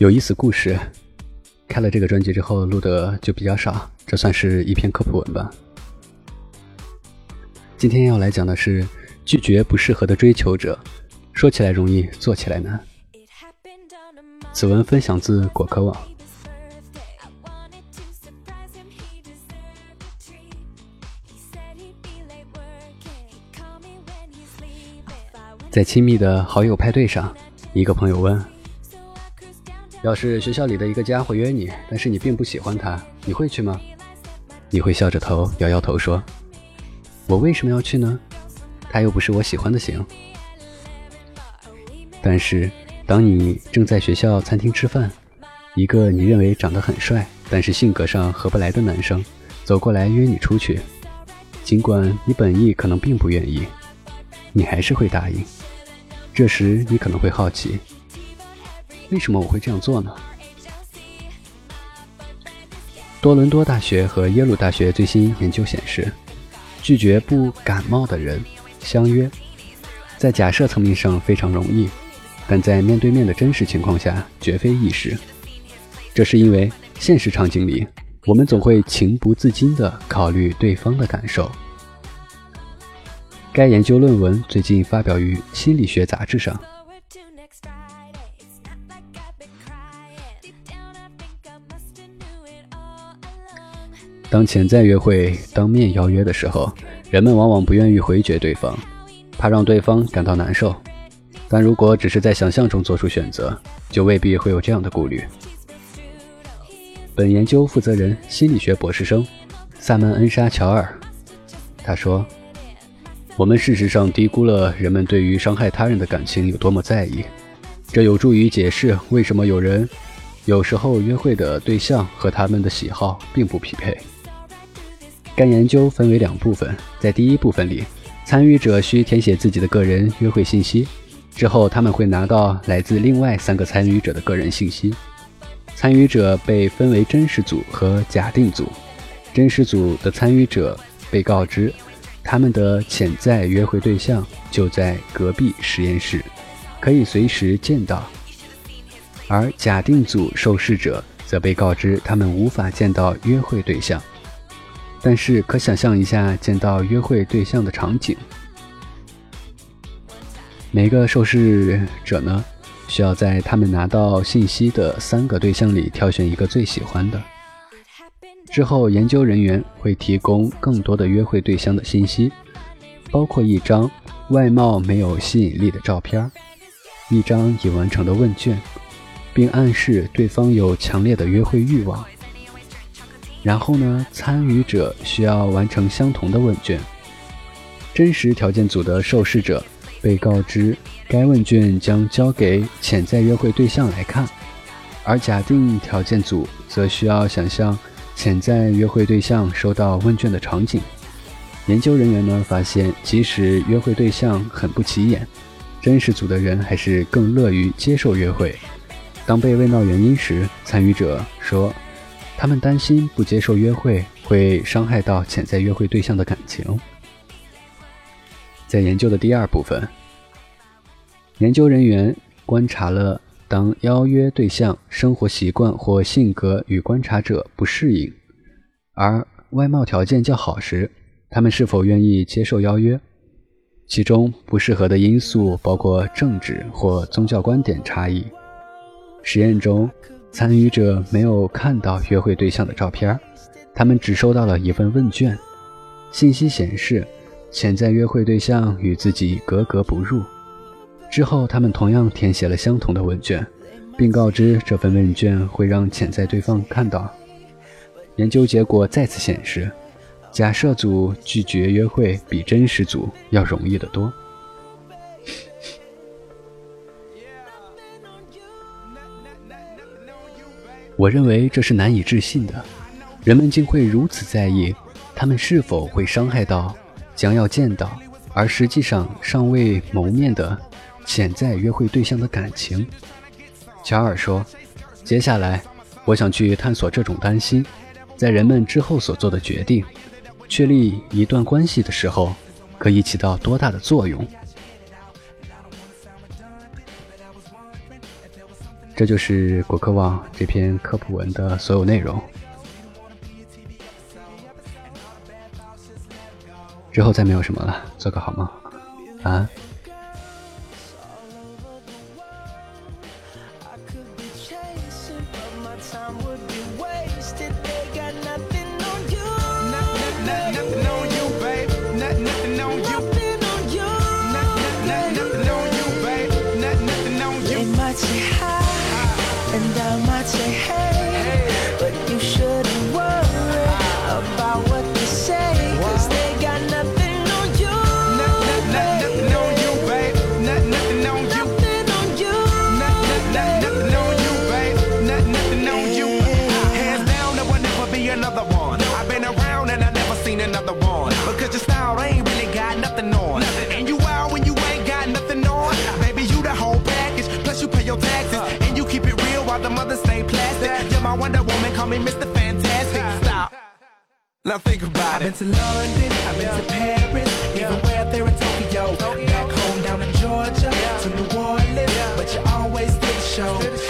有意思故事。开了这个专辑之后，录的就比较少，这算是一篇科普文吧。今天要来讲的是拒绝不适合的追求者，说起来容易，做起来难。此文分享自果壳网。在亲密的好友派对上，一个朋友问。要是学校里的一个家伙约你，但是你并不喜欢他，你会去吗？你会笑着头摇摇头说：“我为什么要去呢？他又不是我喜欢的型。”但是，当你正在学校餐厅吃饭，一个你认为长得很帅，但是性格上合不来的男生走过来约你出去，尽管你本意可能并不愿意，你还是会答应。这时，你可能会好奇。为什么我会这样做呢？多伦多大学和耶鲁大学最新研究显示，拒绝不感冒的人相约，在假设层面上非常容易，但在面对面的真实情况下绝非易事。这是因为现实场景里，我们总会情不自禁地考虑对方的感受。该研究论文最近发表于《心理学杂志》上。当潜在约会当面邀约的时候，人们往往不愿意回绝对方，怕让对方感到难受。但如果只是在想象中做出选择，就未必会有这样的顾虑。本研究负责人、心理学博士生萨曼恩莎乔尔他说：“我们事实上低估了人们对于伤害他人的感情有多么在意，这有助于解释为什么有人有时候约会的对象和他们的喜好并不匹配。”该研究分为两部分，在第一部分里，参与者需填写自己的个人约会信息，之后他们会拿到来自另外三个参与者的个人信息。参与者被分为真实组和假定组。真实组的参与者被告知，他们的潜在约会对象就在隔壁实验室，可以随时见到；而假定组受试者则被告知，他们无法见到约会对象。但是，可想象一下见到约会对象的场景。每个受试者呢，需要在他们拿到信息的三个对象里挑选一个最喜欢的。之后，研究人员会提供更多的约会对象的信息，包括一张外貌没有吸引力的照片，一张已完成的问卷，并暗示对方有强烈的约会欲望。然后呢？参与者需要完成相同的问卷。真实条件组的受试者被告知，该问卷将交给潜在约会对象来看，而假定条件组则需要想象潜在约会对象收到问卷的场景。研究人员呢发现，即使约会对象很不起眼，真实组的人还是更乐于接受约会。当被问到原因时，参与者说。他们担心不接受约会会伤害到潜在约会对象的感情。在研究的第二部分，研究人员观察了当邀约对象生活习惯或性格与观察者不适应，而外貌条件较好时，他们是否愿意接受邀约。其中不适合的因素包括政治或宗教观点差异。实验中。参与者没有看到约会对象的照片，他们只收到了一份问卷。信息显示，潜在约会对象与自己格格不入。之后，他们同样填写了相同的问卷，并告知这份问卷会让潜在对方看到。研究结果再次显示，假设组拒绝约会比真实组要容易得多。我认为这是难以置信的，人们竟会如此在意他们是否会伤害到将要见到而实际上尚未谋面的潜在约会对象的感情。乔尔说：“接下来，我想去探索这种担心在人们之后所做的决定、确立一段关系的时候可以起到多大的作用。”这就是果壳网这篇科普文的所有内容。之后再没有什么了，做个好梦，晚安。Me Mr. Fantastic. Stop. Now think about it. I've been to London, I've been to Paris, even where there in Tokyo. Back home down in Georgia, to New Orleans, but you always did the show.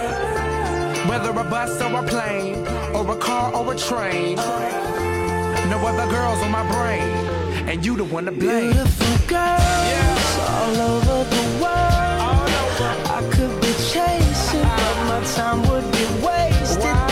Whether a bus or a plane, or a car or a train. No other girls on my brain, and you the one to blame. Beautiful girls all over the world. All over. I could be chasing, but my time would be wasted. Why?